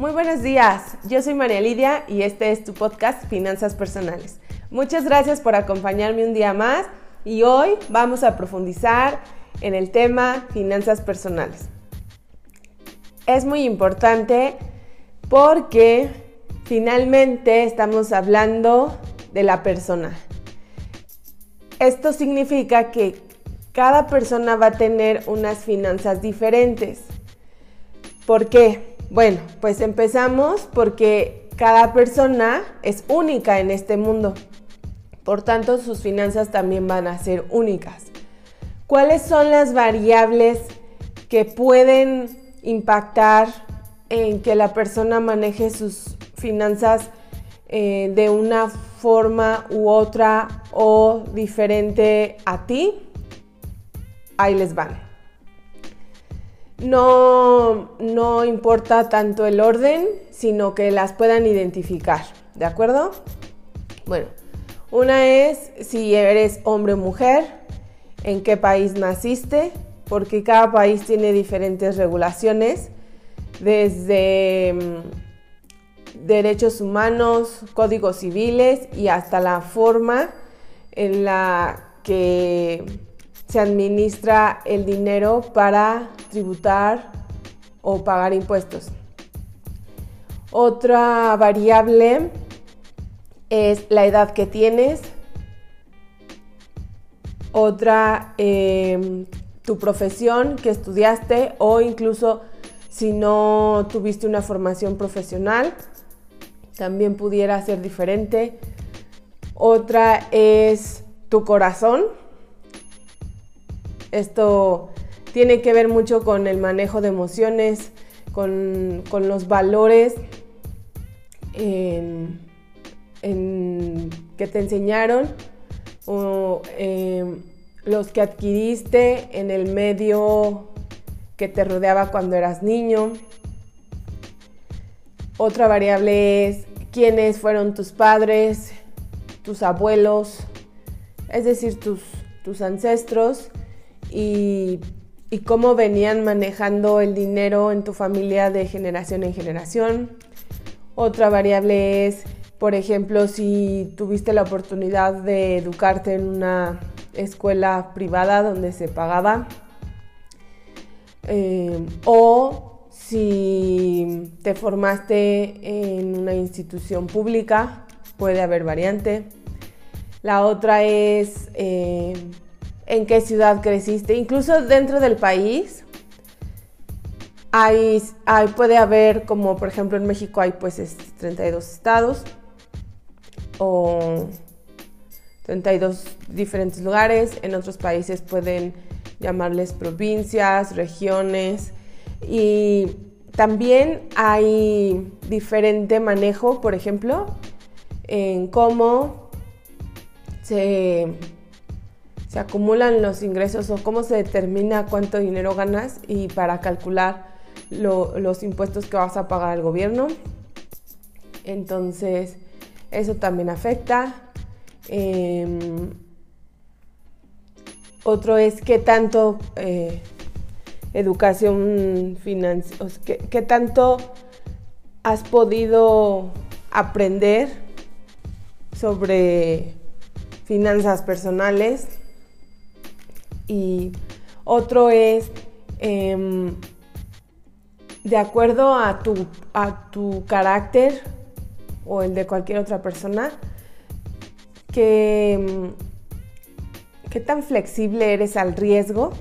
Muy buenos días, yo soy María Lidia y este es tu podcast Finanzas Personales. Muchas gracias por acompañarme un día más y hoy vamos a profundizar en el tema finanzas personales. Es muy importante porque finalmente estamos hablando de la persona. Esto significa que cada persona va a tener unas finanzas diferentes. ¿Por qué? Bueno, pues empezamos porque cada persona es única en este mundo. Por tanto, sus finanzas también van a ser únicas. ¿Cuáles son las variables que pueden impactar en que la persona maneje sus finanzas eh, de una forma u otra o diferente a ti? Ahí les van no, no importa tanto el orden, sino que las puedan identificar, ¿de acuerdo? Bueno, una es si eres hombre o mujer, en qué país naciste, porque cada país tiene diferentes regulaciones, desde mm, derechos humanos, códigos civiles y hasta la forma en la que se administra el dinero para tributar o pagar impuestos. Otra variable es la edad que tienes. Otra, em, tu profesión que estudiaste o incluso si no tuviste una formación profesional, también pudiera ser diferente. Otra es tu corazón, esto tiene que ver mucho con el manejo de emociones, con, los valores que te enseñaron o em, los que adquiriste en el medio que te rodeaba cuando eras niño. Otra variable es quiénes fueron tus padres, tus abuelos, es decir, tus, tus ancestros y, cómo venían manejando el dinero en tu familia de generación en generación. Otra variable es, por ejemplo, si tuviste la oportunidad de educarte en una escuela privada donde se pagaba. Eh, o si te formaste en una institución pública, puede haber variante. La otra es eh, en qué ciudad creciste, incluso dentro del país. Hay, puede haber, como por ejemplo en México hay pues 32 estados o 32 diferentes lugares, en otros países pueden llamarles provincias, regiones y también hay diferente manejo, por ejemplo, en cómo se se acumulan los ingresos o cómo se determina cuánto dinero ganas y para calcular los impuestos que vas a pagar al gobierno. Entonces, eso también afecta. Em, otro es qué tanto eh, educación financiera, qué, qué tanto has podido aprender sobre finanzas personales y otro es em, de acuerdo a tu, a tu carácter o el de cualquier otra persona, que, em, qué tan flexible eres al riesgo,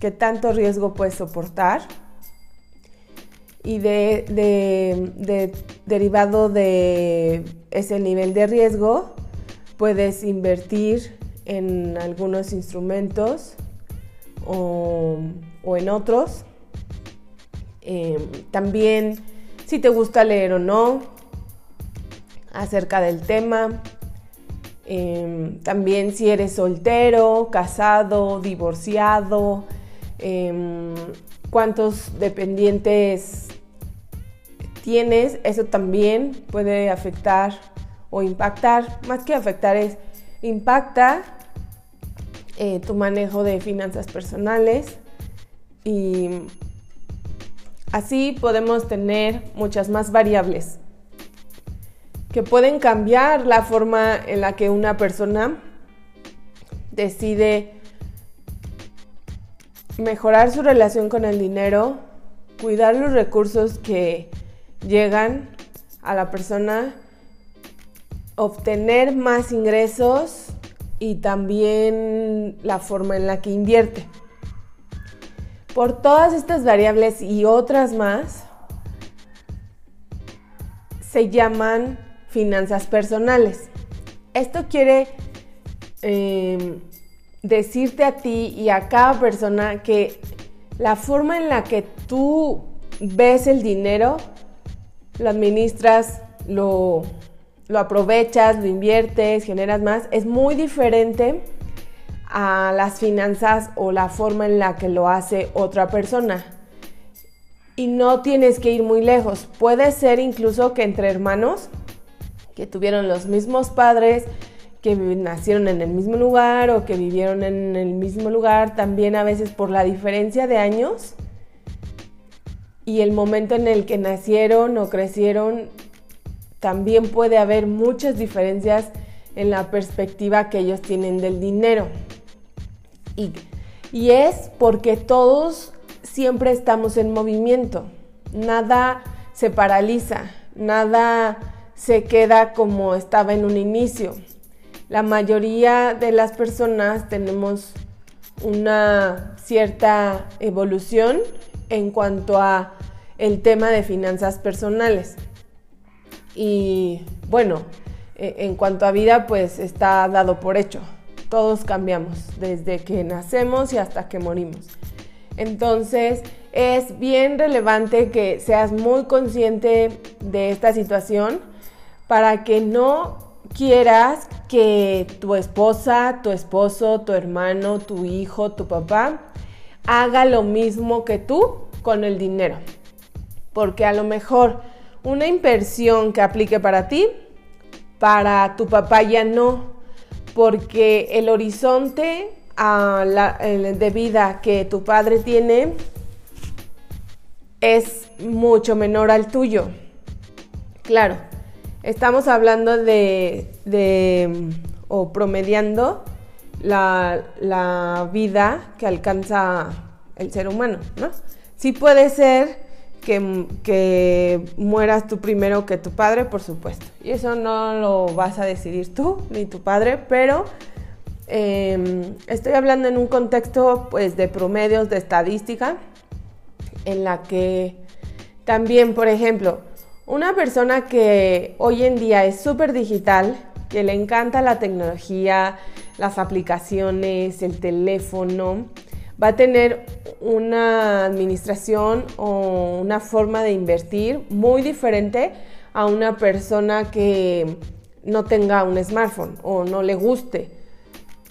qué tanto riesgo puedes soportar y de, derivado de ese nivel de riesgo puedes invertir en algunos instrumentos o, en otros. Em, también si te gusta leer o no acerca del tema. Em, también si eres soltero, casado, divorciado, em, cuántos dependientes tienes, eso también puede afectar o impactar, más que afectar es impacta eh, tu manejo de finanzas personales. Y Así podemos tener muchas más variables que pueden cambiar la forma en la que una persona decide mejorar su relación con el dinero, cuidar los recursos que llegan a la persona, obtener más ingresos y también la forma en la que invierte. Por todas estas variables y otras más, se llaman finanzas personales. Esto quiere em, decirte a ti y a cada persona que la forma en la que tú ves el dinero, lo administras, lo, lo aprovechas, lo inviertes, generas más, es muy diferente a las finanzas o la forma en la que lo hace otra persona. Y no tienes que ir muy lejos. Puede ser incluso que entre hermanos que tuvieron los mismos padres, que nacieron en el mismo lugar o que vivieron en el mismo lugar, también a veces por la diferencia de años y el momento en el que nacieron o crecieron, también puede haber muchas diferencias en la perspectiva que ellos tienen del dinero. Y, es porque todos siempre estamos en movimiento, nada se paraliza, nada se queda como estaba en un inicio. La mayoría de las personas tenemos una cierta evolución en cuanto a el tema de finanzas personales. Y bueno, e, en cuanto a vida, pues está dado por hecho. Todos cambiamos desde que nacemos y hasta que morimos. Entonces, es bien relevante que seas muy consciente de esta situación para que no quieras que tu esposa, tu esposo, tu hermano, tu hijo, tu papá haga lo mismo que tú con el dinero. Porque a lo mejor una inversión que aplique para ti, para tu papá ya no. Porque el horizonte de vida que tu padre tiene es mucho menor al tuyo. Claro, Estamos hablando de, o promediando la, vida que alcanza el ser humano, ¿no? Sí puede ser que, que, mueras tú primero que tu padre, por supuesto. Y eso no lo vas a decidir tú ni tu padre, pero em, estoy hablando en un contexto pues de promedios, de estadística, en la que también, por ejemplo, una persona que hoy en día es súper digital, que le encanta la tecnología, las aplicaciones, el teléfono, va a tener una administración o una forma de invertir muy diferente a una persona que no tenga un smartphone o no le guste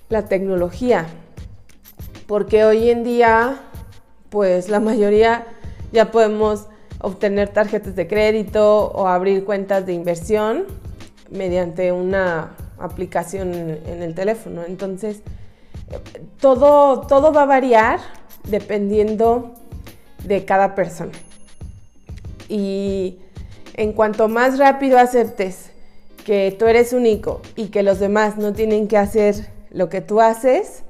la tecnología. Porque hoy en día, pues la mayoría ya podemos obtener tarjetas de crédito o abrir cuentas de inversión mediante una aplicación en el teléfono. Entonces, todo, todo va a variar dependiendo de cada persona. Y en cuanto más rápido aceptes que tú eres único y que los demás no tienen que hacer lo que tú haces,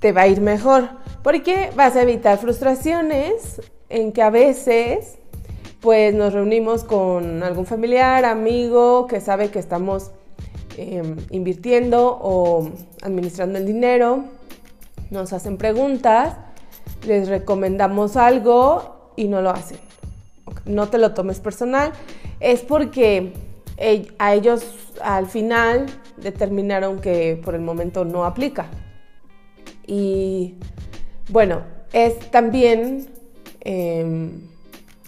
te va a ir mejor. Porque vas a evitar frustraciones en que a veces pues nos reunimos con algún familiar, amigo que sabe que estamos em, invirtiendo o administrando el dinero, nos hacen preguntas, les recomendamos algo y no lo hacen. No te lo tomes personal, es porque a ellos al final determinaron que por el momento no aplica. Y bueno, es también Em,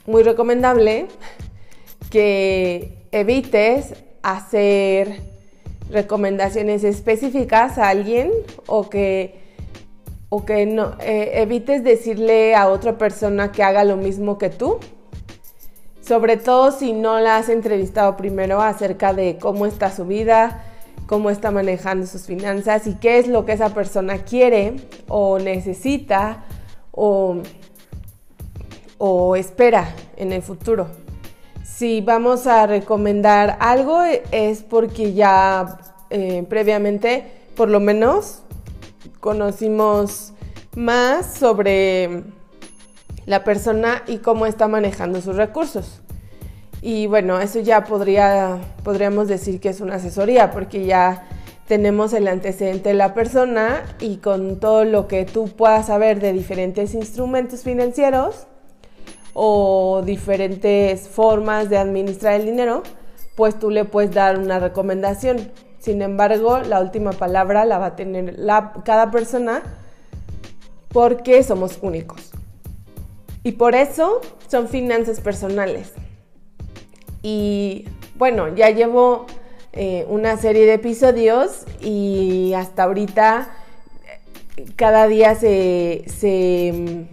muy recomendable que evites hacer recomendaciones específicas a alguien o que, o que no, eh, evites decirle a otra persona que haga lo mismo que tú. Sobre todo si no la has entrevistado primero acerca de cómo está su vida, cómo está manejando sus finanzas y qué es lo que esa persona quiere o necesita o o espera en el futuro. Si vamos a recomendar algo es porque ya eh, previamente, por lo menos, conocimos más sobre la persona y cómo está manejando sus recursos. Y bueno, eso ya podría, podríamos decir que es una asesoría, porque ya tenemos el antecedente de la persona y con todo lo que tú puedas saber de diferentes instrumentos financieros o diferentes formas de administrar el dinero, pues tú le puedes dar una recomendación. Sin embargo, la última palabra la va a tener cada persona porque somos únicos. Y por eso son finanzas personales. Y bueno, ya llevo eh, una serie de episodios y hasta ahorita cada día se, se,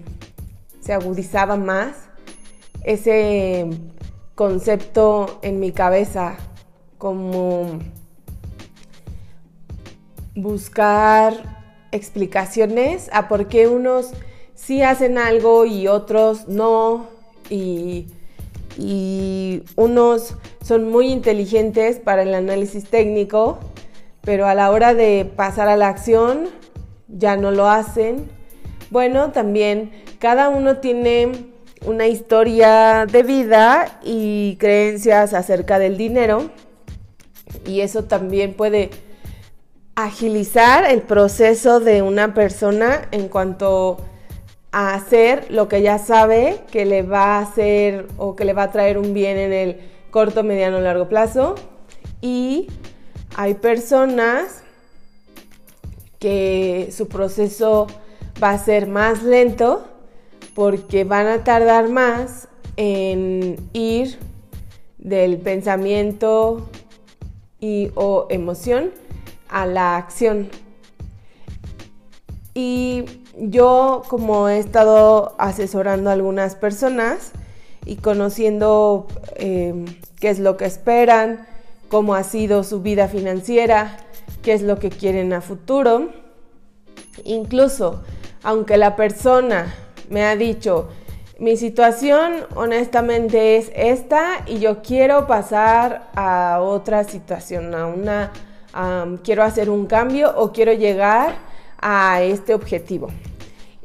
se agudizaba más ese concepto en mi cabeza como buscar explicaciones a por qué unos sí hacen algo y otros no. Y, unos son muy inteligentes para el análisis técnico, pero a la hora de pasar a la acción ya no lo hacen. Bueno, también cada uno tiene una historia de vida y creencias acerca del dinero y eso también puede agilizar el proceso de una persona en cuanto a hacer lo que ya sabe que le va a hacer o que le va a traer un bien en el corto, mediano o largo plazo. Y hay personas que su proceso va a ser más lento porque van a tardar más en ir del pensamiento y o emoción a la acción. Y yo como he estado asesorando a algunas personas y conociendo eh, qué es lo que esperan, cómo ha sido su vida financiera, qué es lo que quieren a futuro, incluso aunque la persona me ha dicho, mi situación honestamente es esta y yo quiero pasar a otra situación, a una quiero hacer un cambio o quiero llegar a este objetivo.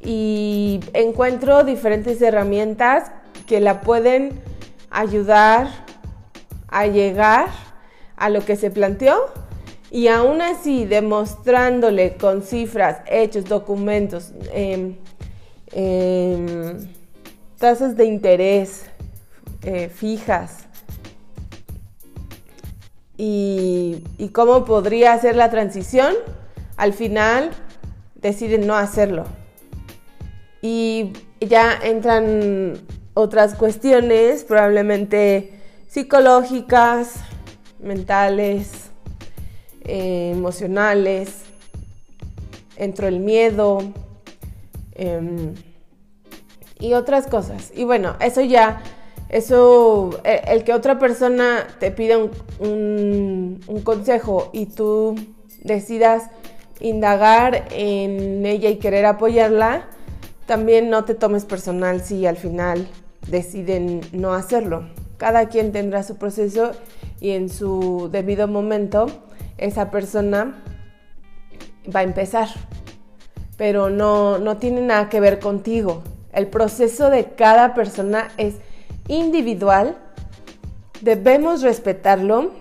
Y encuentro diferentes herramientas que la pueden ayudar a llegar a lo que se planteó y aún así demostrándole con cifras, hechos, documentos, em, em, tasas de interés eh, fijas, y, cómo podría hacer la transición, al final deciden no hacerlo. Y ya entran otras cuestiones, probablemente psicológicas, mentales, eh, emocionales, entró el miedo em, y otras cosas. Y bueno, eso ya eso, eh, el que otra persona te pida un, consejo y tú decidas indagar en ella y querer apoyarla, también no te tomes personal si al final deciden no hacerlo. Cada quien tendrá su proceso y en su debido momento esa persona va a empezar. Pero no, no tiene nada que ver contigo. El proceso de cada persona es individual, debemos respetarlo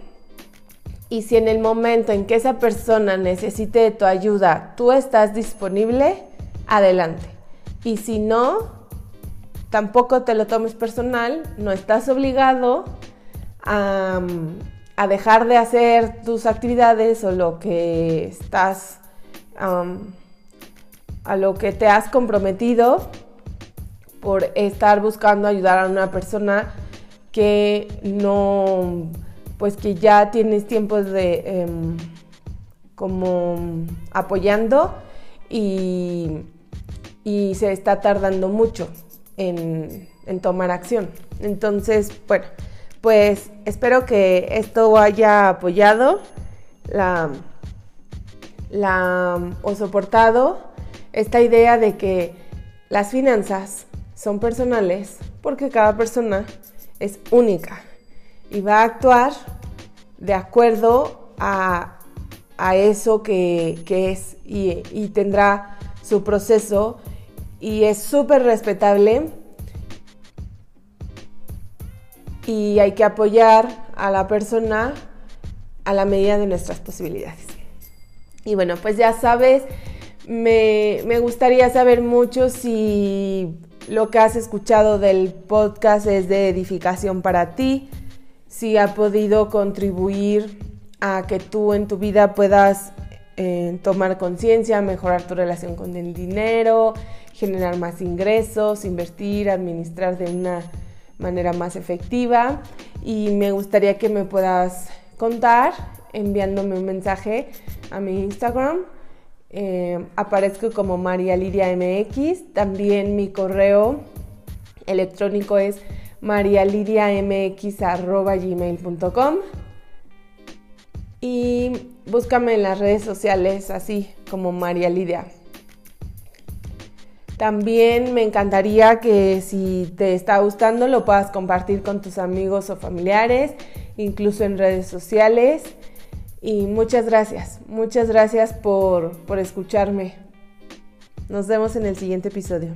y si en el momento en que esa persona necesite de tu ayuda, tú estás disponible, adelante. Y si no, tampoco te lo tomes personal, no estás obligado a, dejar de hacer tus actividades o lo que estás, a lo que te has comprometido por estar buscando ayudar a una persona que no, pues que ya tienes tiempo de em, como apoyando y, se está tardando mucho en, tomar acción. Entonces, bueno, pues espero que esto haya apoyado la, la, o soportado esta idea de que las finanzas son personales porque cada persona es única y va a actuar de acuerdo a, eso que, es y, y tendrá su proceso y es súper respetable y hay que apoyar a la persona a la medida de nuestras posibilidades. Y bueno, pues ya sabes, me, gustaría saber mucho si lo que has escuchado del podcast es de edificación para ti, si ha podido contribuir a que tú en tu vida puedas eh, tomar conciencia, mejorar tu relación con el dinero, generar más ingresos, invertir, administrar de una manera más efectiva. Y me gustaría que me puedas contar enviándome un mensaje a mi Instagram. Eh, aparezco como María Lidia MX. También mi correo electrónico es marialidiamx.gmail.com y búscame en las redes sociales así como María Lidia. También me encantaría que si te está gustando lo puedas compartir con tus amigos o familiares, incluso en redes sociales. Y muchas gracias, muchas gracias por, por escucharme. Nos vemos en el siguiente episodio.